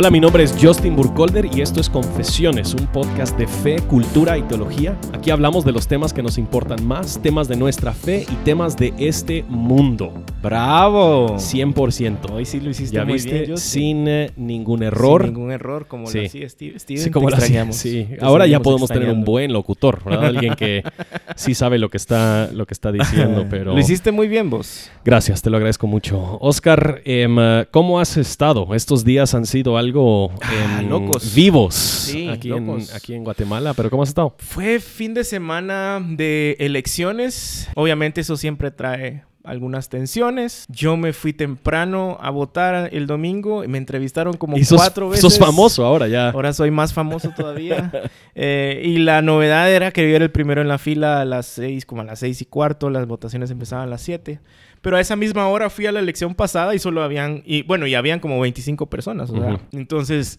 Hola, mi nombre es Justin Burkholder y esto es Confesiones, un podcast de fe, cultura y teología. Aquí hablamos de los temas que nos importan más, temas de nuestra fe y temas de este mundo. ¡Bravo! 100%. Hoy sí lo hiciste ¿Ya muy viste? bien, Justin. Sin eh, ningún error. Sin ningún error, como Sí. lo hacía Steve. Steven, Sí, te como lo hacía, extrañamos. sí. Te Ahora ya podemos tener un buen locutor, ¿verdad? Alguien que sí sabe lo que está, lo que está diciendo, pero... Lo hiciste muy bien vos. Gracias, te lo agradezco mucho. Oscar, em, eh, ¿cómo has estado? Estos días han sido algo Ah, em, locos. vivos Sí, aquí, en, aquí en Guatemala, pero ¿cómo has estado? Fue fin de semana de elecciones. Obviamente eso siempre trae algunas tensiones. Yo me fui temprano a votar el domingo me entrevistaron como y sos, cuatro veces. sos famoso ahora ya. Ahora soy más famoso todavía. Eh, y la novedad era que yo era el primero en la fila a las seis, como a las seis y cuarto. Las votaciones empezaban a las siete. Pero a esa misma hora fui a la elección pasada y solo habían, y bueno, y habían como 25 personas. o sea, Ujú. Entonces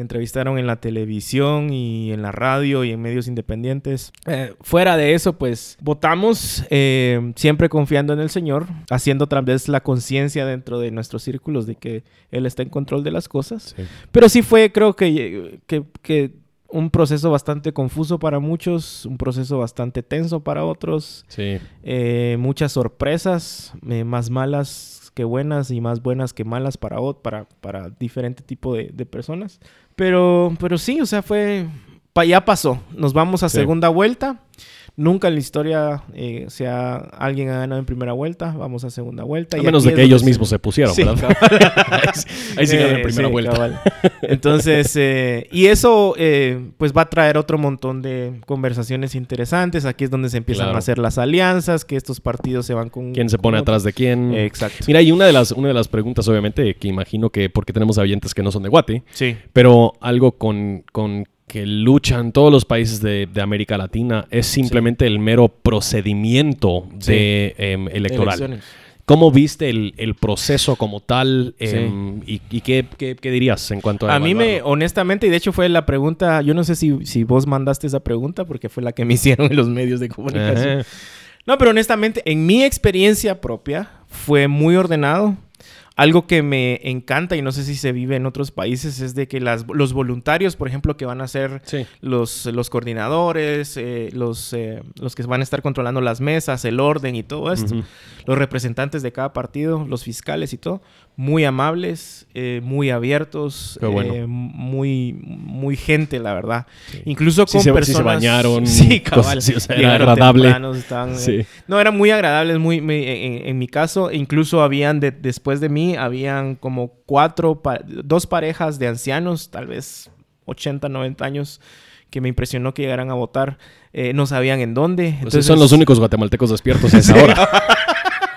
me entrevistaron en la televisión y en la radio y en medios independientes. Eh, fuera de eso, pues votamos eh, siempre confiando en el Señor, haciendo otra vez la conciencia dentro de nuestros círculos de que Él está en control de las cosas. Sí. Pero sí fue, creo que, que, que un proceso bastante confuso para muchos, un proceso bastante tenso para otros, Sí. eh, muchas sorpresas, eh, más malas que buenas y más buenas que malas para, para, para diferente tipo de, de personas. Pero, pero sí, o sea, fue... pa- ya pasó. Nos vamos a Sí. segunda vuelta. Nunca en la historia eh, sea alguien ha ganado en primera vuelta. Vamos a segunda vuelta. A y menos de que ellos mismos se pusieron, Sí, ¿verdad? ahí sí- ganan en eh, primera sí, vuelta. cabal. Entonces, eh, y eso eh, pues va a traer otro montón de conversaciones interesantes. Aquí es donde se empiezan Claro. a hacer las alianzas, que estos partidos se van con... ¿Quién se pone con atrás de quién? Exacto. Mira, y una de las, una de las preguntas, obviamente, que imagino que porque tenemos oyentes que no son de Guate, Sí. pero algo con, con que luchan todos los países de, de América Latina es simplemente el mero procedimiento Sí. de, em, electoral. Elecciones. ¿Cómo viste el, el proceso como tal? em, y, y qué, qué- qué dirías en cuanto a... A mí me, honestamente, y de hecho fue la pregunta, yo no sé si, si vos mandaste esa pregunta porque fue la que me hicieron en los medios de comunicación. Ajá. No, pero honestamente, en mi experiencia propia, fue muy ordenado. Algo que me encanta y no sé si se vive en otros países es de que las, los voluntarios, por ejemplo, que van a ser Sí. los, los coordinadores, eh, los, eh, los que van a estar controlando las mesas, el orden y todo esto, los representantes de cada partido, los fiscales y todo, muy amables, eh, muy abiertos, bueno. eh, muy, muy gente, la verdad. Incluso Sí con se- sí se personas... bañaron, Sí, cosas cabal. así, o sea, era agradable. estaban, eh, Sí. no, eran muy agradables, muy, muy- en, en mi caso, incluso habían, de- después de mí, habían como cuatro, pa- dos parejas de ancianos, tal vez 80, 90 años, que me impresionó que llegaran a votar. Eh, no sabían en dónde. Entonces, Entonces, son los únicos guatemaltecos despiertos a esa hora.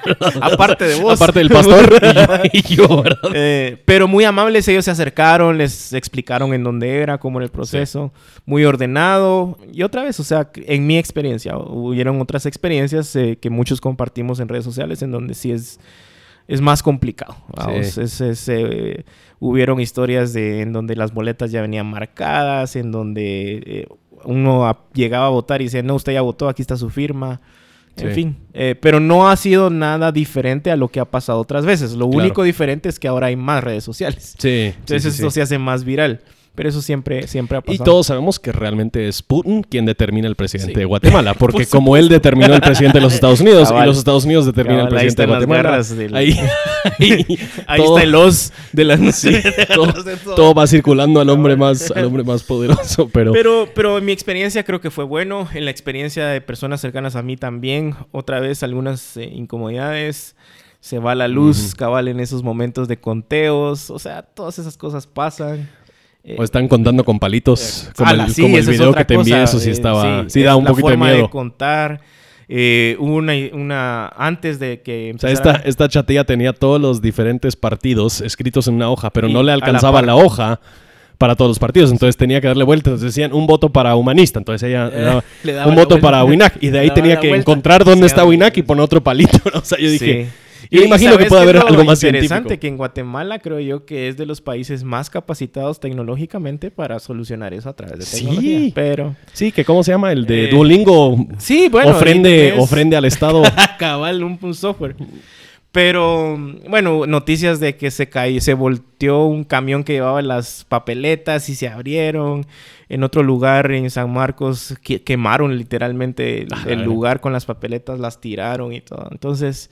Aparte de vos. Aparte del pastor y yo, y yo, ¿verdad? Eh, pero muy amables, ellos se acercaron, les explicaron en dónde era, cómo era el proceso, muy ordenado. Y otra vez, o sea, en mi experiencia, hubieron otras experiencias eh, que muchos compartimos en redes sociales en donde sí es, es más complicado. Sí. Es- es, eh, hubieron historias de, en donde las boletas ya venían marcadas, en donde eh, uno a- llegaba a votar y decía, no, usted ya votó, aquí está su firma. En Sí. fin, eh, pero no ha sido nada diferente a lo que ha pasado otras veces. Lo Claro. único diferente es que ahora hay más redes sociales. Sí. Entonces sí, sí, esto se hace más viral. Pero eso siempre, siempre ha Y pasado. todos sabemos que realmente es Putin quien determina el presidente Sí. de Guatemala, porque Por como él determinó el presidente de los Estados Unidos Cabal. y los Estados Unidos determinan Cabal, el presidente de Guatemala, del- ahí, ahí Ahí todo- está el os de sí, todo, todo va circulando al hombre más, al hombre más poderoso, pero, Pero, pero en mi experiencia creo que fue bueno. En la experiencia de personas cercanas a mí también. Otra vez algunas eh, incomodidades. Se va la luz, Ujú. cabal, en esos momentos de conteos. O sea, todas esas cosas pasan. Eh, o están contando con palitos, como ala, el, sí, como el es video que te envié, eso sí eh, estaba, sí, da un la poquito de forma miedo. contar. Eh, hubo una, una antes de que O sea, empezara- esta, esta chatilla tenía todos los diferentes partidos escritos en una hoja, pero Y no le la alcanzaba la, hoja para todos los partidos. Entonces tenía que darle vuelta. Entonces decían un voto para humanista. Entonces ella Eh, daba le daba un la voto vuelta. para Winac. Y de ahí tenía la que vuelta. encontrar dónde Sí, está Winac y poner otro palito. ¿no? O sea, yo dije... Sí. Yo imagino que ¿sabes puede haber es algo más interesante científico. que en Guatemala creo yo que es de los países más capacitados tecnológicamente para solucionar eso a través de Sí. tecnología. Pero Sí, que ¿cómo se llama? El de Eh, Duolingo sí, bueno, ofrende, ofrende al Estado. cabal un, un software. Pero, bueno, noticias de que se cayó, se volteó un camión que llevaba las papeletas y se abrieron. En otro lugar, en San Marcos, quemaron literalmente el, el lugar con las papeletas, las tiraron y todo. Entonces,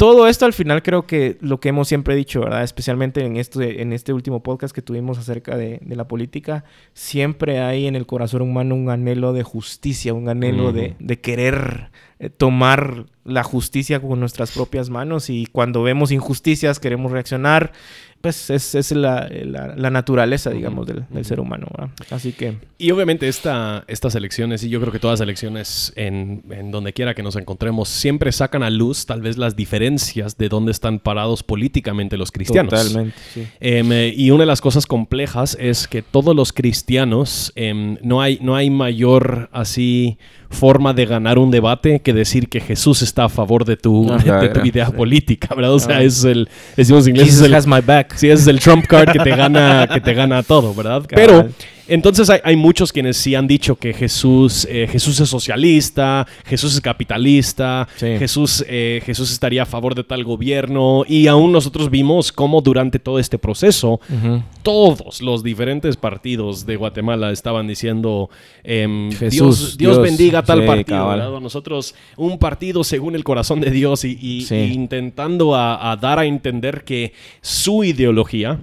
todo esto al final creo que lo que hemos siempre dicho, ¿verdad? Especialmente en, esto, en este último podcast que tuvimos acerca de, la política, siempre hay en el corazón humano un anhelo de justicia, un anhelo de, de, querer eh, tomar la justicia con nuestras propias manos y cuando vemos injusticias queremos reaccionar pues es, es la, la, naturaleza, digamos, del, del ser humano. Así que... Y obviamente esta, estas elecciones, y yo creo que todas las elecciones en, en, donde quiera que nos encontremos, siempre sacan a luz tal vez las diferencias de dónde están parados políticamente los cristianos. Totalmente, sí. Em, y una de las cosas complejas es que todos los cristianos, em, no, hay, no hay mayor así forma de ganar un debate que decir que Jesús está a favor de tu, de tu idea política, ¿verdad? O sea, es el, decimos en inglés, es el, has my back. Sí, es el trump card que te gana, que te gana todo, ¿verdad? Pero entonces hay, muchos quienes sí han dicho que Jesús, eh, Jesús es socialista, Jesús es capitalista, Jesús, eh, Jesús estaría a favor de tal gobierno. Y aún nosotros vimos cómo durante todo este proceso todos los diferentes partidos de Guatemala estaban diciendo em, Jesús, Dios, bendiga tal partido. Nosotros un partido según el corazón de Dios y, intentando a dar a entender que su ideología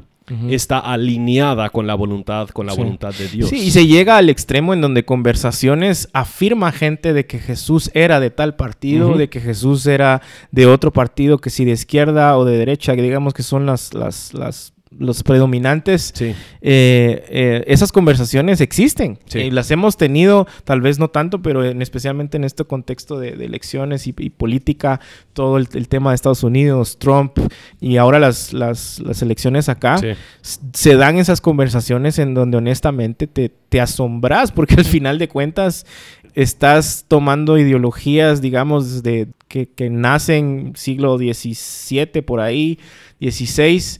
está alineada con la voluntad, con la voluntad de Dios. Sí, y se llega al extremo en donde conversaciones afirma gente de que Jesús era de tal partido, de que Jesús era de otro partido, que si de izquierda o de derecha, que digamos que son las, las, las los predominantes, eh, eh, esas conversaciones existen. Y las hemos tenido, tal vez no tanto, pero en, especialmente en este contexto de, elecciones y, política, todo el, tema de Estados Unidos, Trump y ahora las, las, elecciones acá, se dan esas conversaciones en donde honestamente te, te asombras, porque al final de cuentas estás tomando ideologías, digamos, de que, que nacen siglo XVII por ahí, XVI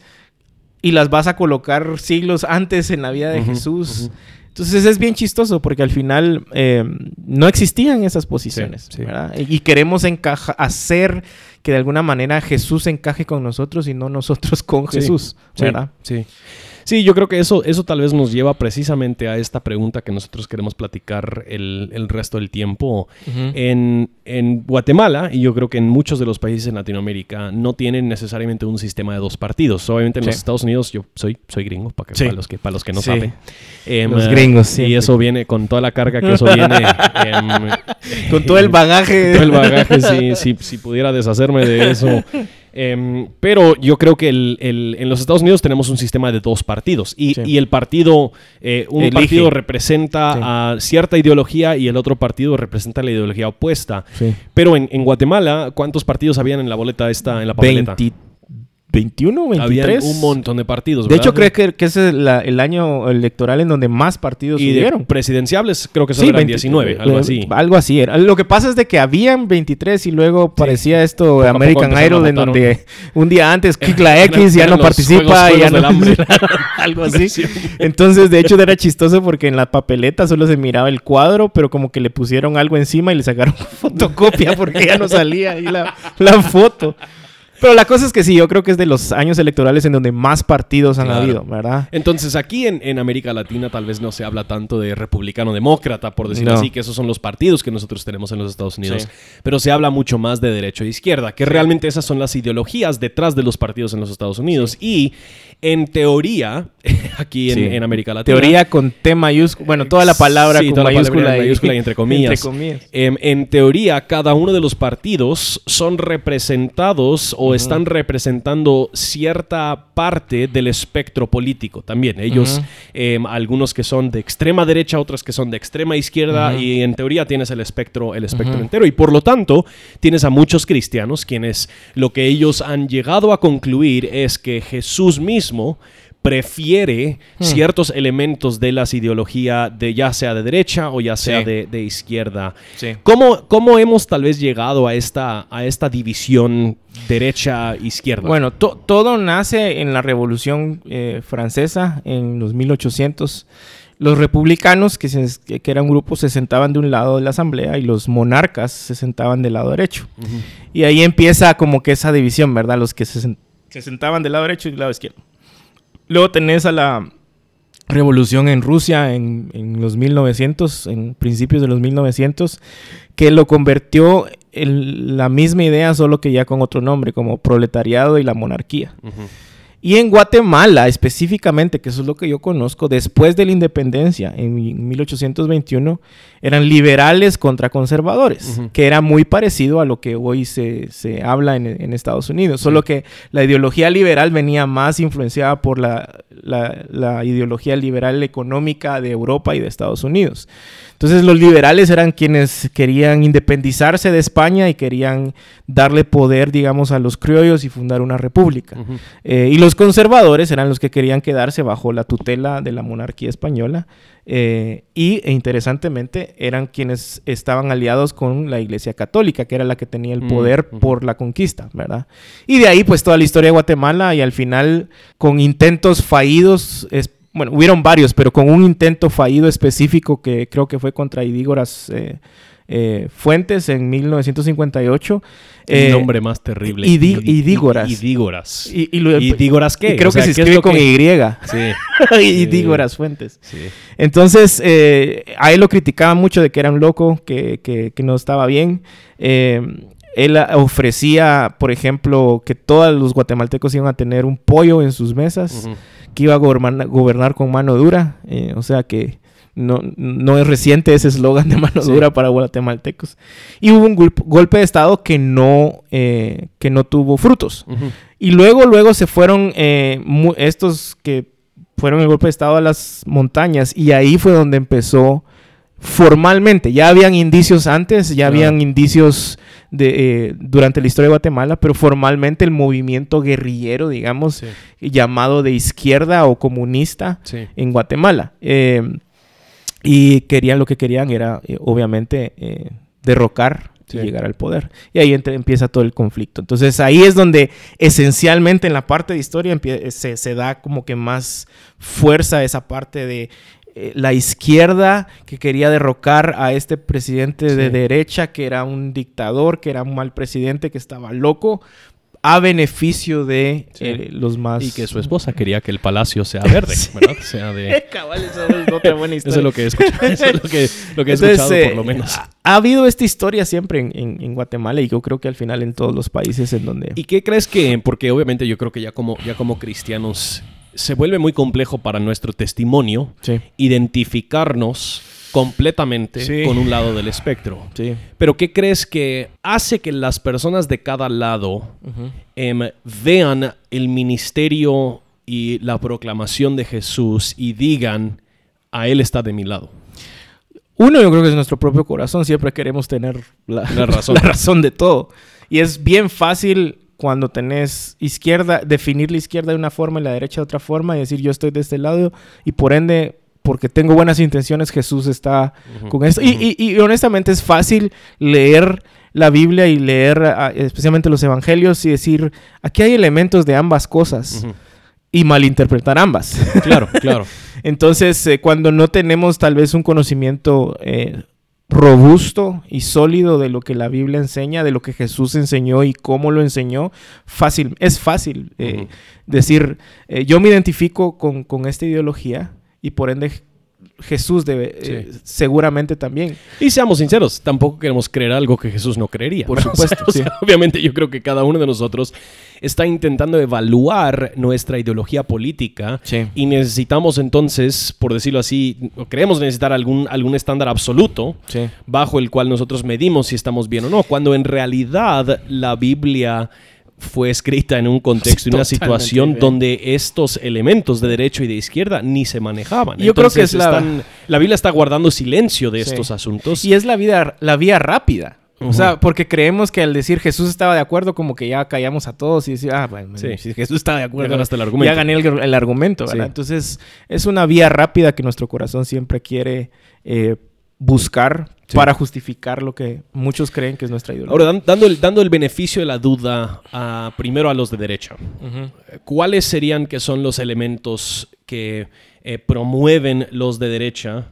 y las vas a colocar siglos antes en la vida de Jesús. Entonces es bien chistoso porque al final eh, no existían esas posiciones. Y queremos hacer que de alguna manera Jesús encaje con nosotros y no nosotros con Jesús. ¿verdad? Sí. Sí, yo creo que eso, eso tal vez nos lleva precisamente a esta pregunta que nosotros queremos platicar el, el resto del tiempo. en, en, Guatemala, y yo creo que en muchos de los países en Latinoamérica, no tienen necesariamente un sistema de dos partidos. Obviamente en los Estados Unidos, yo soy, soy gringo, para, que, para, los, que, para los que no saben. Em, los gringos, sí. Y eso viene con toda la carga que eso viene. Em, con todo el bagaje. todo el bagaje, sí. Si, si pudiera deshacerme de eso. Em, pero yo creo que en los Estados Unidos tenemos un sistema de dos partidos. Y, el partido, eh, un partido representa a cierta ideología y el otro partido representa la ideología opuesta. Pero en, Guatemala, ¿cuántos partidos habían en la boleta esta, en la papeleta? 21, 23. Había un montón de partidos. De hecho, creo que, que es el, año electoral en donde más partidos y presidenciables, creo que son eran 19, algo así. Algo así era. Lo que pasa es de que habían 23 y luego parecía esto American Idol, en donde un día antes clic la X ya no participa y ya no. algo así. Entonces, de hecho, era chistoso porque en la papeleta solo se miraba el cuadro, pero como que le pusieron algo encima y le sacaron fotocopia porque ya no salía ahí la, la foto. Pero la cosa es que sí, yo creo que es de los años electorales en donde más partidos han habido, ¿verdad? Entonces aquí en, América Latina tal vez no se habla tanto de republicano-demócrata, por decirlo así, que esos son los partidos que nosotros tenemos en los Estados Unidos, pero se habla mucho más de derecho e izquierda, que realmente esas son las ideologías detrás de los partidos en los Estados Unidos. Y en teoría, aquí en, América Latina... Teoría con T mayúscula, bueno, toda la palabra con mayúscula, y, entre comillas. Em, en teoría, cada uno de los partidos son representados o están representando cierta parte del espectro político también. Ellos, em, algunos que son de extrema derecha, otros que son de extrema izquierda, y en teoría tienes el espectro, el espectro entero. Y por lo tanto, tienes a muchos cristianos quienes lo que ellos han llegado a concluir es que Jesús mismo prefiere hmm. ciertos elementos de las ideologías de ya sea de derecha o ya sea de, izquierda. ¿Cómo, hemos tal vez llegado a esta, a esta división derecha-izquierda? Bueno, todo nace en la Revolución eh, Francesa en los 1800 Los republicanos, que, que eran un grupo, se sentaban de un lado de la asamblea y los monarcas se sentaban del lado derecho. Y ahí empieza como que esa división, ¿verdad? Los que se, sentaban del lado derecho y del lado izquierdo. Luego tenés a la revolución en Rusia en, en, los 1900, en principios de los 1900, que lo convirtió en la misma idea, solo que ya con otro nombre, como proletariado y la monarquía. Y en Guatemala específicamente, que eso es lo que yo conozco, después de la independencia, en 1821, eran liberales contra conservadores, que era muy parecido a lo que hoy se, habla en, Estados Unidos, solo que la ideología liberal venía más influenciada por la, la ideología liberal económica de Europa y de Estados Unidos. Entonces los liberales eran quienes querían independizarse de España y querían darle poder, digamos, a los criollos y fundar una república. Eh, y los conservadores eran los que querían quedarse bajo la tutela de la monarquía española. Eh, y e interesantemente eran quienes estaban aliados con la Iglesia Católica, que era la que tenía el poder por la conquista, ¿verdad? Y de ahí pues toda la historia de Guatemala y al final con intentos fallidos bueno, hubieron varios, pero con un intento fallido específico que creo que fue contra Idígoras eh, eh, Fuentes en 1958. El eh, nombre más terrible. Idígoras. Idígoras. Y, ¿Idígoras qué? creo que se escribe con Y. Sí. Idígoras Fuentes. Sí. Entonces, a él lo criticaban mucho de que era un loco, que, que, no estaba bien. él ofrecía, por ejemplo, que todos los guatemaltecos iban a tener un pollo en sus mesas que iba a gobernar, con mano dura. Eh, o sea que no, no es reciente ese eslogan de mano dura para guatemaltecos. Y hubo un golpe de Estado que no, eh, que no tuvo frutos. Y luego, luego se fueron eh, estos que fueron el golpe de Estado a las montañas y ahí fue donde empezó formalmente. Ya habían indicios antes, ya habían indicios de, eh, durante la historia de Guatemala, pero formalmente el movimiento guerrillero, digamos, llamado de izquierda o comunista en Guatemala. Eh, y querían lo que querían era, eh, obviamente, derrocar y llegar al poder. Y ahí empieza todo el conflicto. Entonces ahí es donde esencialmente en la parte de historia se, se, da como que más fuerza esa parte de eh, la izquierda que quería derrocar a este presidente de derecha, que era un dictador, que era un mal presidente, que estaba loco, a beneficio de eh, los más... Y que su esposa quería que el palacio sea verde, ¿verdad? Sea de... Cabal, eso es otra buena historia. eso es lo que he escuchado, eso es lo que, lo que he escuchado por lo menos. Ha, habido esta historia siempre en, en, Guatemala y yo creo que al final en todos los países en donde... ¿Y qué crees que...? Porque obviamente yo creo que ya como, ya como cristianos se vuelve muy complejo para nuestro testimonio identificarnos completamente con un lado del espectro. Pero ¿qué crees que hace que las personas de cada lado em, vean el ministerio y la proclamación de Jesús y digan, a Él está de mi lado? Uno, yo creo que es nuestro propio corazón. Siempre queremos tener la, razón. la razón de todo. Y es bien fácil cuando tenés izquierda, definir la izquierda de una forma y la derecha de otra forma y decir yo estoy de este lado y por ende, porque tengo buenas intenciones, Jesús está con esto. y, honestamente es fácil leer la Biblia y leer ah, especialmente los evangelios y decir, aquí hay elementos de ambas cosas. Y malinterpretar ambas. Claro, claro. Entonces, eh, cuando no tenemos tal vez un conocimiento eh, robusto y sólido de lo que la Biblia enseña, de lo que Jesús enseñó y cómo lo enseñó, fácil, es fácil eh, decir, eh, yo me identifico con, con, esta ideología y por ende Jesús debe, eh, seguramente también. Y seamos sinceros, tampoco queremos creer algo que Jesús no creería. Por supuesto. obviamente yo creo que cada uno de nosotros está intentando evaluar nuestra ideología política y necesitamos entonces, por decirlo así, creemos necesitar algún, algún estándar absoluto bajo el cual nosotros medimos si estamos bien o no, cuando en realidad la Biblia fue escrita en un contexto, en una situación donde estos elementos de derecho y de izquierda ni se manejaban. Yo creo que es la... la Biblia está guardando silencio de estos asuntos. Y es la, vida, la vía rápida. O sea, porque creemos que al decir Jesús estaba de acuerdo, como que ya callamos a todos y decir, ah, bueno, si Jesús estaba de acuerdo, ya, el argumento. ya gané el, argumento, ¿verdad? Entonces, es una vía rápida que nuestro corazón siempre quiere eh, buscar para justificar lo que muchos creen que es nuestra ideología. Ahora, dando el, dando el beneficio de la duda a, primero a los de derecha, ¿cuáles serían que son los elementos que eh, promueven los de derecha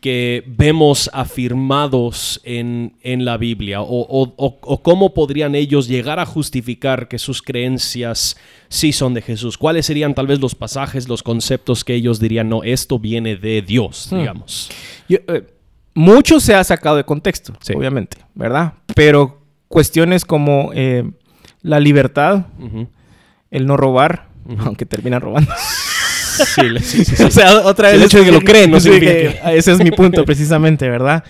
que vemos afirmados en, la Biblia? O, cómo podrían ellos llegar a justificar que sus creencias sí son de Jesús? ¿Cuáles serían tal vez los pasajes, los conceptos que ellos dirían, no, esto viene de Dios, hmm. digamos? Eh, mucho se ha sacado de contexto, obviamente, ¿verdad? Pero cuestiones como eh, la libertad, el no robar, aunque terminan robando. Sí, sí, O sea, otra vez. El hecho de que lo creen, no sé que... Ese es mi punto, precisamente, ¿verdad?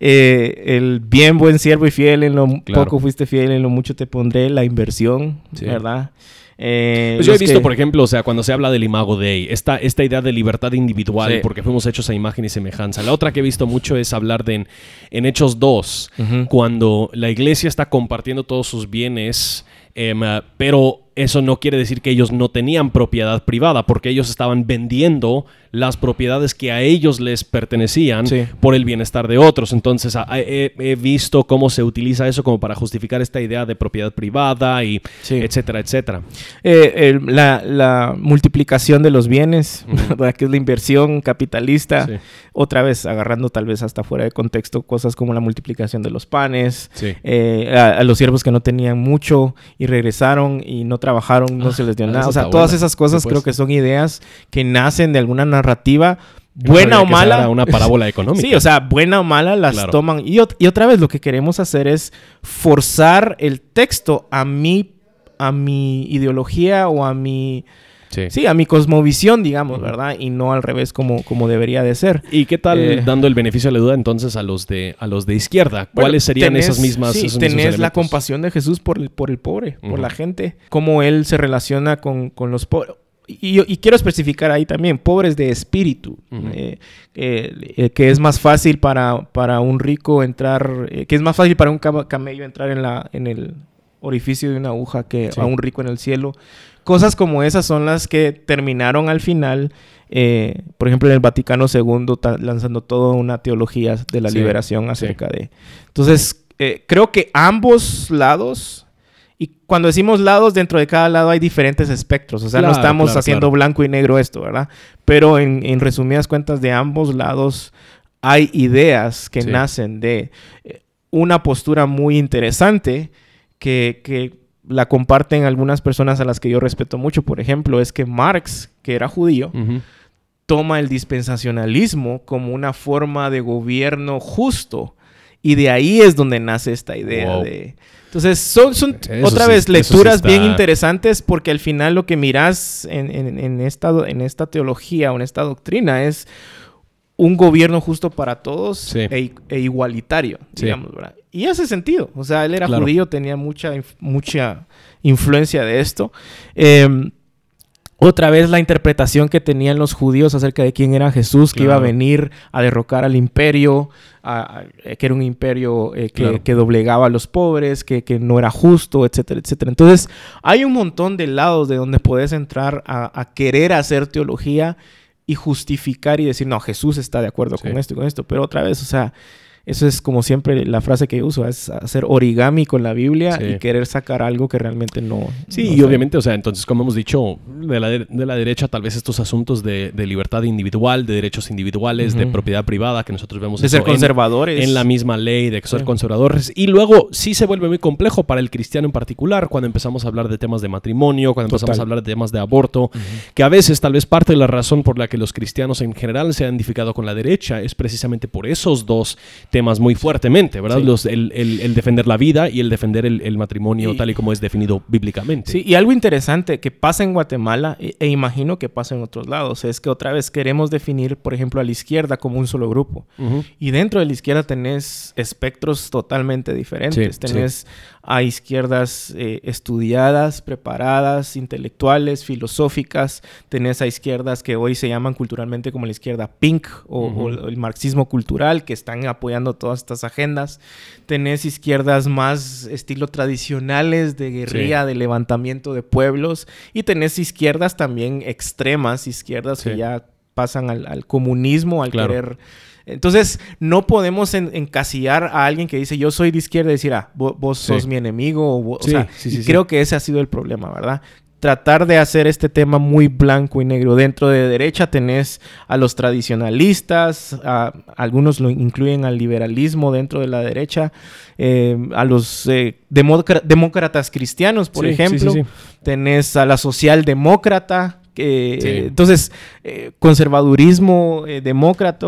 Eh, el bien, buen siervo y fiel, en lo poco fuiste fiel, en lo mucho te pondré, la inversión, ¿verdad? Eh, pues yo he visto, por ejemplo, o sea, cuando se habla del imago Dei, esta, esta idea de libertad individual, porque fuimos hechos a imagen y semejanza. La otra que he visto mucho es hablar de en, Hechos 2, cuando la iglesia está compartiendo todos sus bienes, em, pero eso no quiere decir que ellos no tenían propiedad privada, porque ellos estaban vendiendo las propiedades que a ellos les pertenecían por el bienestar de otros. Entonces he, visto cómo se utiliza eso como para justificar esta idea de propiedad privada y etcétera, etcétera. Eh, la, multiplicación de los bienes, que es la inversión capitalista, otra vez agarrando tal vez hasta fuera de contexto cosas como la multiplicación de los panes, eh, a, los siervos que no tenían mucho y regresaron y no trabajaron, no se les dio ah, nada. O sea, todas esas cosas creo que son ideas que nacen de alguna narrativa buena o mala. Una parábola económica. Sí, o sea, buena o mala las toman. Y, y, otra vez lo que queremos hacer es forzar el texto a mi, a mi ideología o a mi Sí. a mi cosmovisión, digamos, ¿verdad? Y no al revés como, como debería de ser. ¿Y qué tal eh, dando el beneficio de la duda entonces a los de, a los de izquierda? ¿Cuáles serían esas mismas? Sí, tenés la compasión de Jesús por el, por el pobre, por la gente, cómo él se relaciona con, los pobres. Y, y, quiero especificar ahí también, pobres de espíritu, eh, eh, que es más fácil para, para un rico entrar, que es más fácil para un camello entrar en, la, en el orificio de una aguja que a un rico en el cielo. Cosas como esas son las que terminaron al final, eh, por ejemplo, en el Vaticano II, lanzando toda una teología de la liberación acerca de... Entonces, eh, creo que ambos lados, y cuando decimos lados, dentro de cada lado hay diferentes espectros, o sea, no estamos haciendo blanco y negro esto, ¿verdad? Pero en, resumidas cuentas, de ambos lados hay ideas que nacen de eh, una postura muy interesante que, que la comparten algunas personas a las que yo respeto mucho. Por ejemplo, es que Marx, que era judío, toma el dispensacionalismo como una forma de gobierno justo. Y de ahí es donde nace esta idea de... Entonces, son, son otra vez lecturas bien interesantes porque al final lo que miras en, esta, en esta teología o en esta doctrina es un gobierno justo para todos e, e, igualitario, digamos, ¿verdad? Y hace sentido. O sea, él era judío, tenía mucha, mucha influencia de esto. Em, otra vez la interpretación que tenían los judíos acerca de quién era Jesús, que iba a venir a derrocar al imperio, que era un imperio eh, que, doblegaba a los pobres, que, no era justo, etcétera, etcétera. Entonces, hay un montón de lados de donde puedes entrar a querer hacer teología y justificar y decir, no, Jesús está de acuerdo con esto y con esto. Pero otra vez, o sea, eso es como siempre la frase que uso, es hacer origami con la Biblia y querer sacar algo que realmente no... Sí, y obviamente, o sea, entonces como hemos dicho, de la, de la derecha tal vez estos asuntos de, libertad individual, de derechos individuales, de propiedad privada, que nosotros vemos... De ser conservadores. En, la misma ley, de ser conservadores. Y luego sí se vuelve muy complejo para el cristiano en particular cuando empezamos a hablar de temas de matrimonio, cuando empezamos a hablar de temas de aborto, que a veces tal vez parte de la razón por la que los cristianos en general se han identificado con la derecha es precisamente por esos dos temas muy fuertemente, ¿verdad? Los, el, defender la vida y el defender el, matrimonio tal y como es definido bíblicamente. Sí, y algo interesante que pasa en Guatemala, e, e, imagino que pasa en otros lados, es que otra vez queremos definir, por ejemplo, a la izquierda como un solo grupo. Y dentro de la izquierda tenés espectros totalmente diferentes. tenés a izquierdas eh, estudiadas, preparadas, intelectuales, filosóficas. Tenés a izquierdas que hoy se llaman culturalmente como la izquierda pink o, el marxismo cultural, que están apoyando todas estas agendas. Tenés izquierdas más estilo tradicionales de guerrilla, de levantamiento de pueblos. Y tenés izquierdas también extremas, izquierdas que ya pasan al, comunismo, al querer entonces, no podemos encasillar a alguien que dice yo soy de izquierda y decir, ah, vos, sos mi enemigo. O, sea, creo que ese ha sido el problema, ¿verdad? tratar de hacer este tema muy blanco y negro. Dentro de derecha tenés a los tradicionalistas, algunos lo incluyen al liberalismo dentro de la derecha, eh, a los eh, demócratas cristianos, por ejemplo. tenés a la socialdemócrata, entonces, eh, conservadurismo demócrata,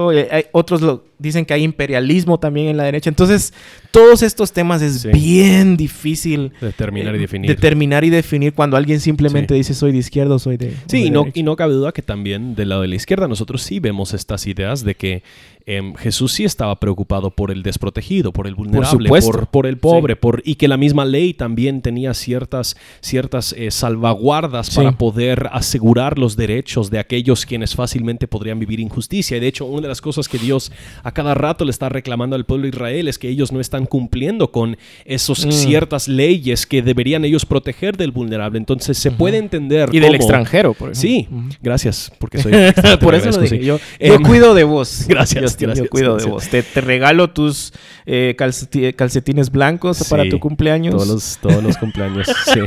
otros lo, dicen que hay imperialismo también en la derecha. Entonces, todos estos temas es bien difícil determinar y eh, definir. Determinar y definir cuando alguien simplemente dice soy de izquierda o soy de. Sí, y, no, y no cabe duda que también del lado de la izquierda nosotros sí vemos estas ideas de que em, Jesús sí estaba preocupado por el desprotegido, por el vulnerable, por, por, el pobre, por, y que la misma ley también tenía ciertas, ciertas eh, salvaguardas para poder asegurar los derechos de aquellos quienes fácilmente podrían vivir injusticia. Y de hecho, una de las cosas que Dios a cada rato le está reclamando al pueblo de Israel es que ellos no están cumpliendo con esas mm. ciertas leyes que deberían ellos proteger del vulnerable. Entonces se puede entender. Y del extranjero, por ejemplo. Sí, gracias, porque soy. por eso lo digo. Yo, em, cuido de vos. Gracias, yo, cuido de vos. Te, regalo tus eh, calcetines blancos para tu cumpleaños. Todos los, todos los cumpleaños, sí.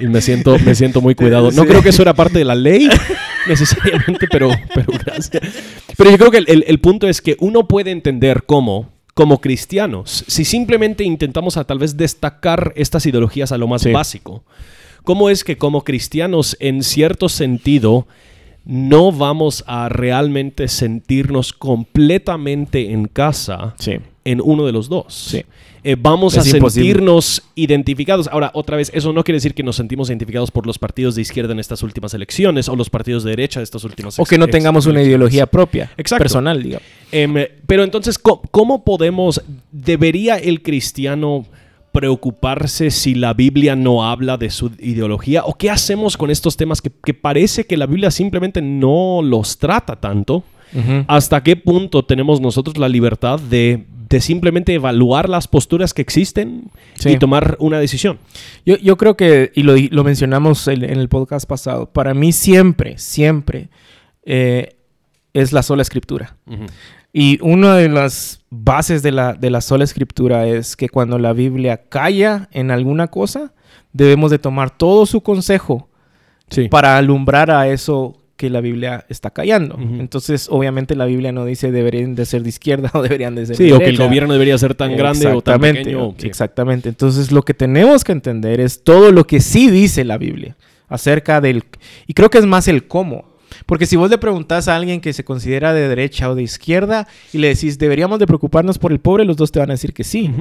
Y me siento, me siento muy cuidado. No creo que eso era parte de la ley necesariamente, pero, pero gracias. Pero yo creo que el, el punto es que uno puede entender cómo como cristianos, si simplemente intentamos a tal vez destacar estas ideologías a lo más básico, ¿cómo es que como cristianos en cierto sentido no vamos a realmente sentirnos completamente en casa en uno de los dos? Eh, vamos a sentirnos identificados. Ahora, otra vez, eso no quiere decir que nos sentimos identificados por los partidos de izquierda en estas últimas elecciones o los partidos de derecha de estas últimas elecciones. O que no tengamos una ideología propia, personal, digamos. Em, pero entonces, ¿cómo, podemos, debería el cristiano preocuparse si la Biblia no habla de su ideología? ¿O qué hacemos con estos temas que, parece que la Biblia simplemente no los trata tanto? ¿Hasta qué punto tenemos nosotros la libertad de de simplemente evaluar las posturas que existen y tomar una decisión. Yo, creo que, y lo, mencionamos en, el podcast pasado, para mí siempre, siempre eh, es la sola escritura. Y una de las bases de la, de la sola escritura es que cuando la Biblia calla en alguna cosa, debemos de tomar todo su consejo para alumbrar a eso que la Biblia está callando. Entonces, obviamente la Biblia no dice deberían de ser de izquierda o deberían de ser sí, o que el gobierno debería ser tan grande o tan pequeño. Exactamente. Entonces, lo que tenemos que entender es todo lo que sí dice la Biblia acerca del... Y creo que es más el cómo. Porque si vos le preguntás a alguien que se considera de derecha o de izquierda y le decís, deberíamos de preocuparnos por el pobre, los dos te van a decir que sí.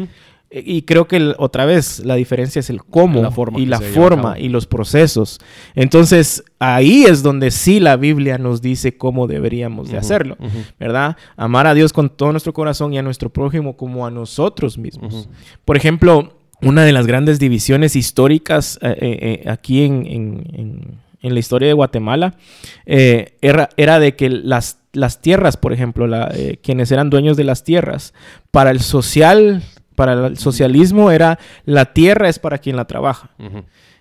Y creo que otra vez la diferencia es el cómo la forma y la forma y los procesos. Entonces ahí es donde sí la Biblia nos dice cómo deberíamos de hacerlo, ¿verdad? Amar a Dios con todo nuestro corazón y a nuestro prójimo como a nosotros mismos. Por ejemplo, una de las grandes divisiones históricas eh, eh, eh, aquí en, la historia de Guatemala era, era, de que las, las tierras, por ejemplo, quienes eran dueños de las tierras, para el social para el socialismo era la tierra es para quien la trabaja.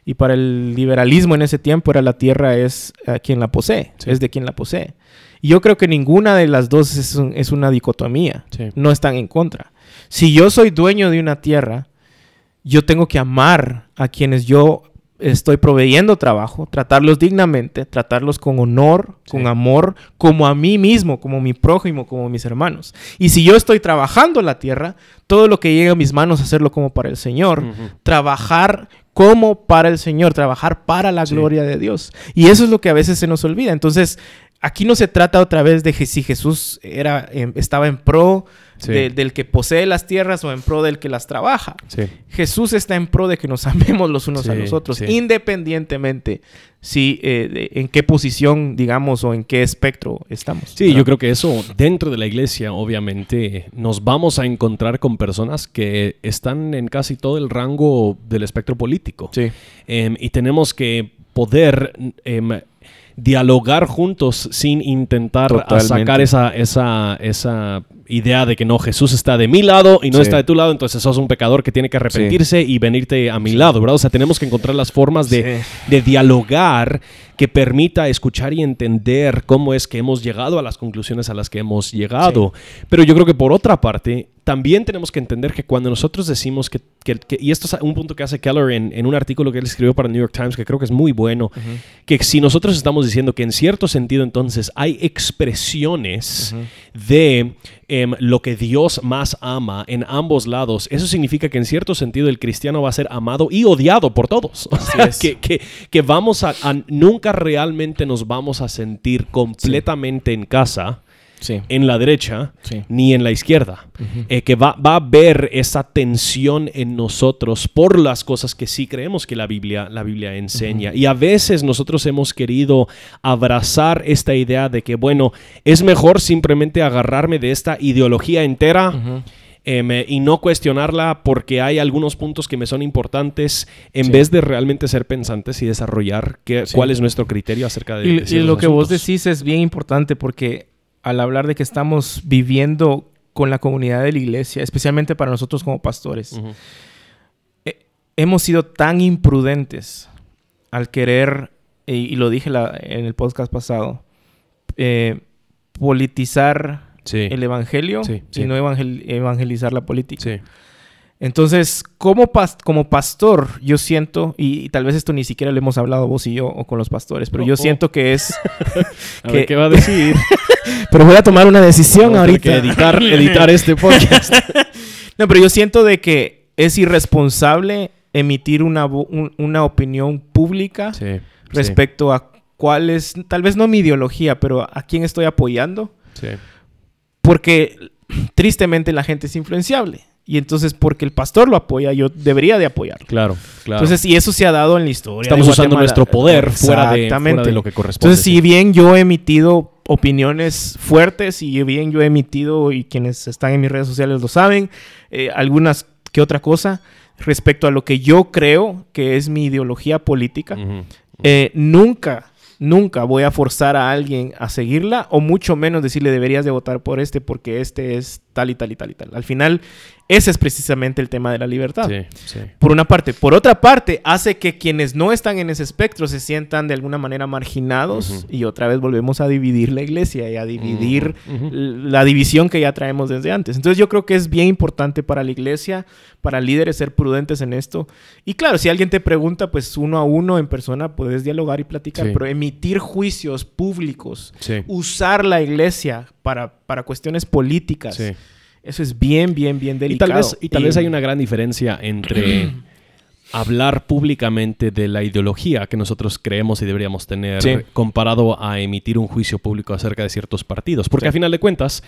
Y para el liberalismo en ese tiempo era la tierra es a quien la posee, es de quien la posee. Y yo creo que ninguna de las dos es, una dicotomía, no están en contra. Si yo soy dueño de una tierra, yo tengo que amar a quienes yo estoy proveyendo trabajo, tratarlos dignamente, tratarlos con honor, con amor, como a mí mismo, como mi prójimo, como mis hermanos. Y si yo estoy trabajando la tierra, todo lo que llegue a mis manos, hacerlo como para el Señor, trabajar como para el Señor, trabajar para la gloria de Dios. Y eso es lo que a veces se nos olvida. Entonces, aquí no se trata otra vez de que si Jesús era, em, estaba en pro del que posee las tierras o en pro del que las trabaja. Jesús está en pro de que nos amemos los unos a los otros, independientemente si, eh, en qué posición, digamos, o en qué espectro estamos. Sí, yo creo que eso dentro de la iglesia, obviamente, nos vamos a encontrar con personas que están en casi todo el rango del espectro político. Em, y tenemos que poder em, dialogar juntos sin intentar sacar esa, esa, esa idea de que no, Jesús está de mi lado y no está de tu lado, entonces sos un pecador que tiene que arrepentirse y venirte a mi lado, ¿verdad? O sea, tenemos que encontrar las formas de, de, dialogar que permita escuchar y entender cómo es que hemos llegado a las conclusiones a las que hemos llegado. Pero yo creo que por otra parte, también tenemos que entender que cuando nosotros decimos que, y esto es un punto que hace Keller en, un artículo que él escribió para el New York Times, que creo que es muy bueno, que si nosotros estamos diciendo que en cierto sentido entonces hay expresiones de em, lo que Dios más ama en ambos lados, eso significa que en cierto sentido el cristiano va a ser amado y odiado por todos. que, que, vamos a, nunca realmente nos vamos a sentir completamente en casa en la derecha ni en la izquierda. Eh, que va, va, a haber esa tensión en nosotros por las cosas que sí creemos que la Biblia, la Biblia enseña. Y a veces nosotros hemos querido abrazar esta idea de que, bueno, es mejor simplemente agarrarme de esta ideología entera. Em, eh, y no cuestionarla porque hay algunos puntos que me son importantes en vez de realmente ser pensantes y desarrollar qué, cuál es nuestro criterio acerca de... Y, y lo que vos decís es bien importante porque al hablar de que estamos viviendo con la comunidad de la iglesia, especialmente para nosotros como pastores, eh, hemos sido tan imprudentes al querer, y, lo dije en el podcast pasado, eh, politizar el evangelio y no evangelizar la política. Entonces, como, como pastor, yo siento, y, tal vez esto ni siquiera lo hemos hablado vos y yo o con los pastores, pero yo siento que es... ¿Qué va a decir? pero voy a tomar una decisión ahorita. Que editar, editar este podcast. no, pero yo siento de que es irresponsable emitir una, una opinión pública respecto a cuál es, tal vez no mi ideología, pero a quién estoy apoyando. Porque tristemente la gente es influenciable. Y entonces, porque el pastor lo apoya, yo debería de apoyarlo. Claro, claro. Entonces, y eso se ha dado en la historia. Estamos usando nuestro poder fuera de, fuera de, lo que corresponde. Entonces, si bien yo he emitido opiniones fuertes y bien yo he emitido, y quienes están en mis redes sociales lo saben, eh, algunas que otra cosa respecto a lo que yo creo que es mi ideología política, eh, nunca nunca voy a forzar a alguien a seguirla o mucho menos decirle deberías de votar por este porque este es tal y tal y tal y tal. Al final, ese es precisamente el tema de la libertad. Por una parte. Por otra parte, hace que quienes no están en ese espectro se sientan de alguna manera marginados y otra vez volvemos a dividir la iglesia y a dividir la división que ya traemos desde antes. Entonces yo creo que es bien importante para la iglesia, para líderes ser prudentes en esto. Y claro, si alguien te pregunta, pues uno a uno en persona puedes dialogar y platicar, pero emitir juicios públicos, usar la iglesia para, para cuestiones políticas. Eso es bien, bien, bien delicado. Y tal vez, y tal vez hay una gran diferencia entre hablar públicamente de la ideología que nosotros creemos y deberíamos tener comparado a emitir un juicio público acerca de ciertos partidos. Porque a final de cuentas,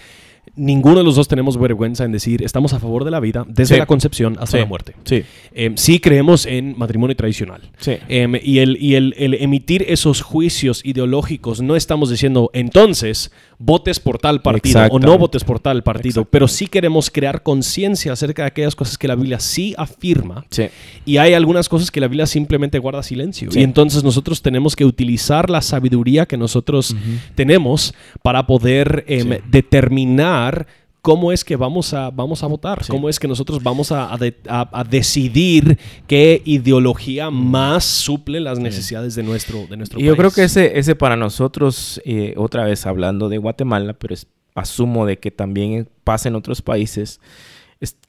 ninguno de los dos tenemos vergüenza en decir estamos a favor de la vida desde la concepción hasta la muerte. Sí. Em, sí creemos en matrimonio tradicional. Sí. Em, y el, y el, emitir esos juicios ideológicos no estamos diciendo entonces votes por tal partido o no votes por tal partido, pero sí queremos crear conciencia acerca de aquellas cosas que la Biblia sí afirma. Sí. Y hay algunas cosas que la Biblia simplemente guarda silencio. Y entonces nosotros tenemos que utilizar la sabiduría que nosotros tenemos para poder em, determinar cómo es que vamos a, vamos a votar, cómo es que nosotros vamos a, decidir qué ideología más suple las necesidades de nuestro, de nuestro y Yo creo que ese, ese para nosotros, eh, otra vez hablando de Guatemala, pero asumo de que también pasa en otros países,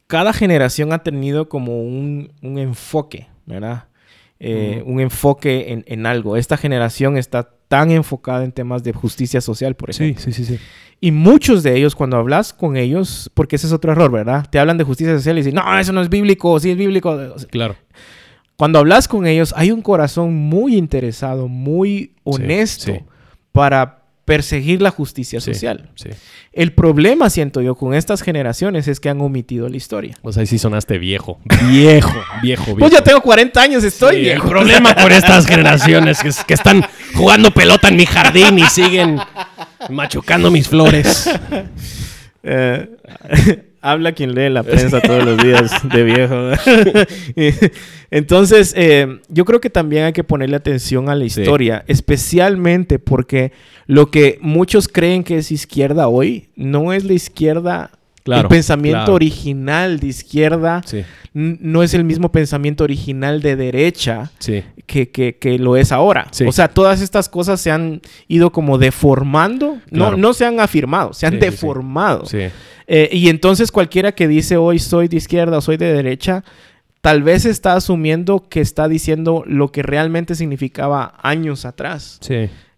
cada generación ha tenido como un, enfoque, ¿verdad? Eh, un enfoque en, en, algo. Esta generación está tan enfocada en temas de justicia social, por ejemplo. Sí, sí, sí, sí. Y muchos de ellos, cuando hablas con ellos, porque ese es otro error, ¿verdad? Te hablan de justicia social y dicen, no, eso no es bíblico, sí es bíblico. Claro. Cuando hablas con ellos, hay un corazón muy interesado, muy honesto para perseguir la justicia social. El problema, siento yo, con estas generaciones es que han omitido la historia. Pues ahí sí sonaste viejo. Viejo, viejo, viejo. Pues ya tengo 40 años, estoy viejo. El problema con estas generaciones es que están jugando pelota en mi jardín y siguen machucando mis flores. Eh, habla quien lee la prensa todos los días de viejo. Entonces, eh, yo creo que también hay que ponerle atención a la historia, especialmente porque lo que muchos creen que es izquierda hoy no es la izquierda el pensamiento original de izquierda no es el mismo pensamiento original de derecha que, que, lo es ahora. O sea, todas estas cosas se han ido como deformando, no, no se han afirmado, se han deformado. Eh, y entonces cualquiera que dice hoy soy de izquierda o soy de derecha, tal vez está asumiendo que está diciendo lo que realmente significaba años atrás.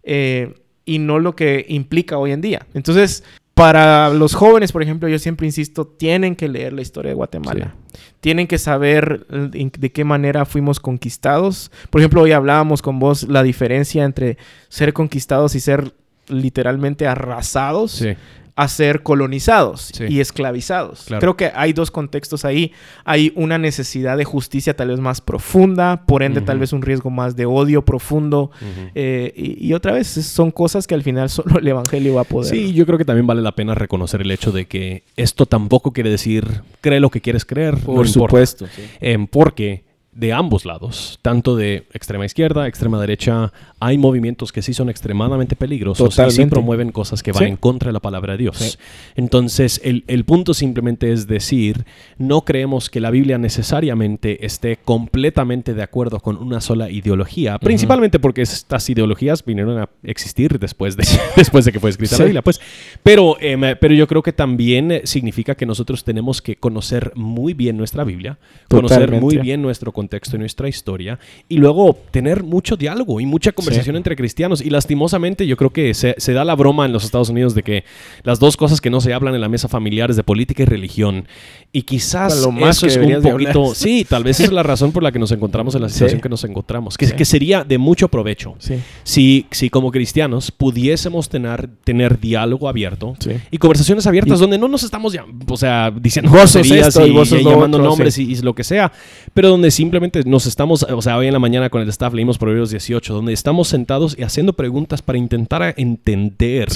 Eh, y no lo que implica hoy en día. Entonces, para los jóvenes, por ejemplo, yo siempre insisto, tienen que leer la historia de Guatemala. Tienen que saber eh, de qué manera fuimos conquistados. Por ejemplo, hoy hablábamos con vos la diferencia entre ser conquistados y ser literalmente arrasados. Sí a ser colonizados y esclavizados. Creo que hay dos contextos ahí. Hay una necesidad de justicia tal vez más profunda, por ende tal vez un riesgo más de odio profundo. Eh, y, otra vez son cosas que al final solo el Evangelio va a poder. Sí, yo creo que también vale la pena reconocer el hecho de que esto tampoco quiere decir cree lo que quieres creer. Por supuesto. Em, porque de ambos lados, tanto de extrema izquierda, extrema derecha, hay movimientos que sí son extremadamente peligrosos y sí promueven cosas que van en contra de la palabra de Dios. Entonces, el, el, punto simplemente es decir, no creemos que la Biblia necesariamente esté completamente de acuerdo con una sola ideología, principalmente porque estas ideologías vinieron a existir después de, después de que fue escrita la Biblia. Pues. Pero, em, pero yo creo que también significa que nosotros tenemos que conocer muy bien nuestra Biblia, conocer muy bien nuestro contexto contexto de nuestra historia y luego tener mucho diálogo y mucha conversación entre cristianos. Y lastimosamente yo creo que se, da la broma en los Estados Unidos de que las dos cosas que no se hablan en la mesa familiar es de política y religión. Y quizás lo más eso es un poquito... Sí, tal vez es la razón por la que nos encontramos en la situación que nos encontramos. Que, que, sería de mucho provecho. Si, si como cristianos pudiésemos tener, tener diálogo abierto y conversaciones abiertas donde no nos estamos ya, o sea, diciendo cosas y, y, llamando nombres y, y, lo que sea, pero donde simplemente simplemente nos estamos, o sea, hoy en la mañana con el staff leímos Proverbios 18, donde estamos sentados y haciendo preguntas para intentar entender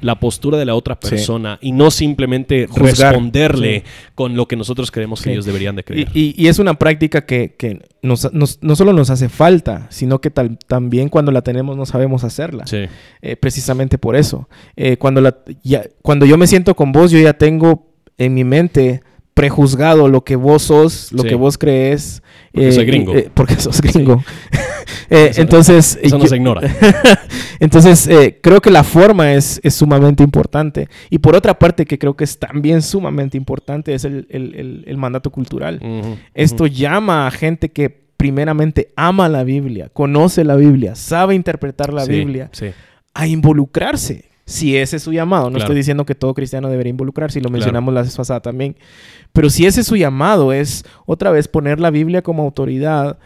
la postura de la otra persona y no simplemente responderle con lo que nosotros creemos que ellos deberían de creer. Y, es una práctica que, no solo nos hace falta, sino que también cuando la tenemos no sabemos hacerla. Eh, precisamente por eso. Eh, cuando, la, cuando yo me siento con vos, yo ya tengo en mi mente prejuzgado lo que vos sos, lo que vos crees. Porque soy eh, gringo. Eh, porque sos gringo. Eh, entonces... Eso no se ignora. entonces, creo que la forma es, es, sumamente importante. Y por otra parte, que creo que es también sumamente importante, es el, el, el, mandato cultural. Esto llama a gente que primeramente ama la Biblia, conoce la Biblia, sabe interpretar la Biblia, a involucrarse si ese es su llamado. No estoy diciendo que todo cristiano debería involucrarse, y lo mencionamos la vez pasada también. Pero si ese es su llamado, es otra vez poner la Biblia como autoridad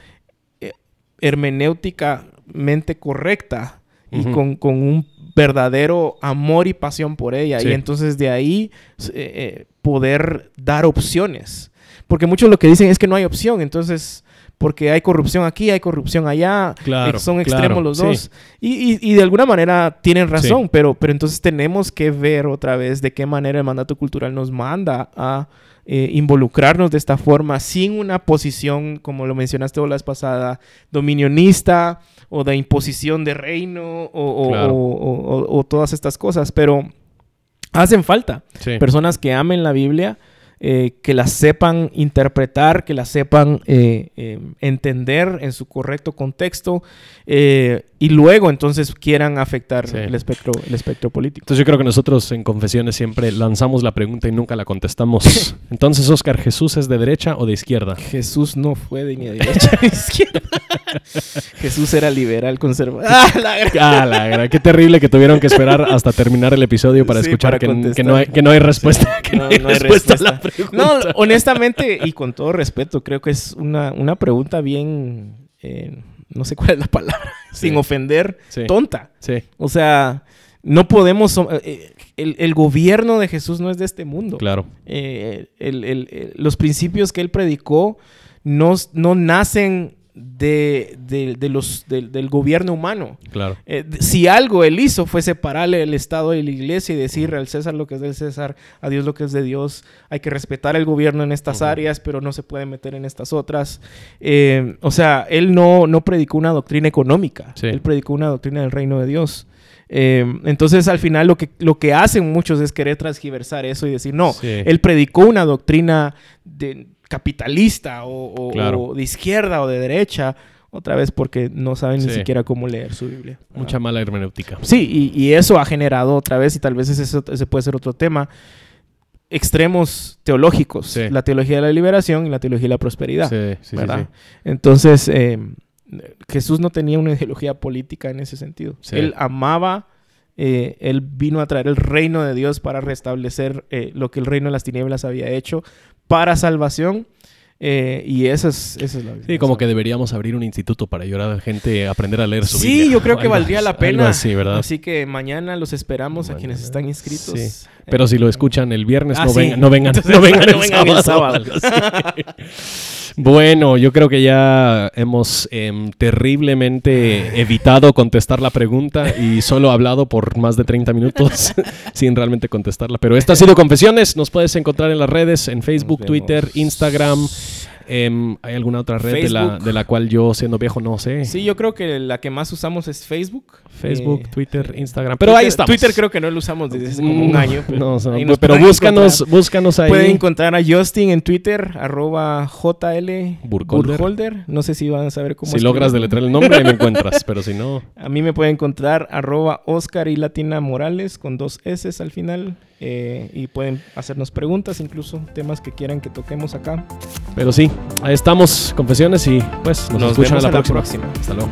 eh, hermenéuticamente correcta y con, un verdadero amor y pasión por ella. Y entonces de ahí eh, eh, poder dar opciones. Porque muchos lo que dicen es que no hay opción. Entonces porque hay corrupción aquí, hay corrupción allá, claro, son extremos los dos. Y, de alguna manera tienen razón, pero, pero entonces tenemos que ver otra vez de qué manera el mandato cultural nos manda a eh, involucrarnos de esta forma sin una posición, como lo mencionaste la vez pasada, dominionista o de imposición de reino o, todas estas cosas, pero hacen falta personas que amen la Biblia eh, que la sepan interpretar, que la sepan eh, eh, entender en su correcto contexto y luego entonces quieran afectar el, espectro, el espectro político. Entonces yo creo que nosotros en confesiones siempre lanzamos la pregunta y nunca la contestamos. Entonces, Oscar, ¿Jesús es de derecha o de izquierda? Jesús no fue de ni de derecha ni de izquierda. Jesús era liberal conservador. ¡Ah, la Qué terrible que tuvieron que esperar hasta terminar el episodio para escuchar que, no hay, que no hay respuesta. Que no, hay respuesta, a la no, honestamente, y con todo respeto, creo que es una, una pregunta bien, eh, no sé cuál es la palabra, sin ofender, tonta. Sí. O sea, no podemos... Eh, el, el, gobierno de Jesús no es de este mundo. Claro. Eh, el, los principios que él predicó no, no nacen de, los, del gobierno humano. Claro. Eh, si algo él hizo fue separarle el Estado de la iglesia y decirle al César lo que es del César, a Dios lo que es de Dios. Hay que respetar el gobierno en estas áreas, pero no se puede meter en estas otras. Eh, o sea, él no, no predicó una doctrina económica, él predicó una doctrina del reino de Dios. Eh, entonces, al final, lo que, lo que hacen muchos es querer transgiversar eso y decir, no, él predicó una doctrina de, capitalista o, de izquierda o de derecha. Otra vez porque no saben ni siquiera cómo leer su Biblia. Mucha mala hermenéutica. Sí, y, eso ha generado otra vez, y tal vez ese, ese puede ser otro tema, extremos teológicos. La teología de la liberación y la teología de la prosperidad. ¿verdad? Entonces, eh, Jesús no tenía una ideología política en ese sentido. Él amaba, eh, él vino a traer el reino de Dios para restablecer eh, lo que el reino de las tinieblas había hecho para salvación. Eh, y esa es, esa es la Sí, como que deberíamos abrir un instituto para ayudar a la gente a aprender a leer su sí, Sí, yo creo que valdría la pena. Así, ¿verdad? así que mañana los esperamos a quienes están inscritos. Pero si lo escuchan el viernes, ah, no, vengan, no, vengan, no vengan, el sábado. Bueno, yo creo que ya hemos em, terriblemente evitado contestar la pregunta y solo hablado por más de 30 minutos sin realmente contestarla. Pero esto ha sido Confesiones. Nos puedes encontrar en las redes, en Facebook, Twitter, Instagram. Em, ¿Hay alguna otra red de la, de la, cual yo, siendo viejo, no sé? Sí, yo creo que la que más usamos es Facebook. Facebook, eh, Twitter, Instagram. Pero ahí estamos. Twitter creo que no lo usamos desde hace como un mm, año. Pero, no, pero búscanos, búscanos ahí. Pueden encontrar a Justin en Twitter, arroba JL Burkholder. No sé si van a saber cómo Si logras deletrear el nombre, ahí me encuentras. Pero si no... A mí me pueden encontrar arroba Oscar y Latina Morales con dos S al final. Eh, y pueden hacernos preguntas, incluso temas que quieran que toquemos acá. Pero sí, ahí estamos, confesiones y pues nos, escuchan la próxima. Hasta luego.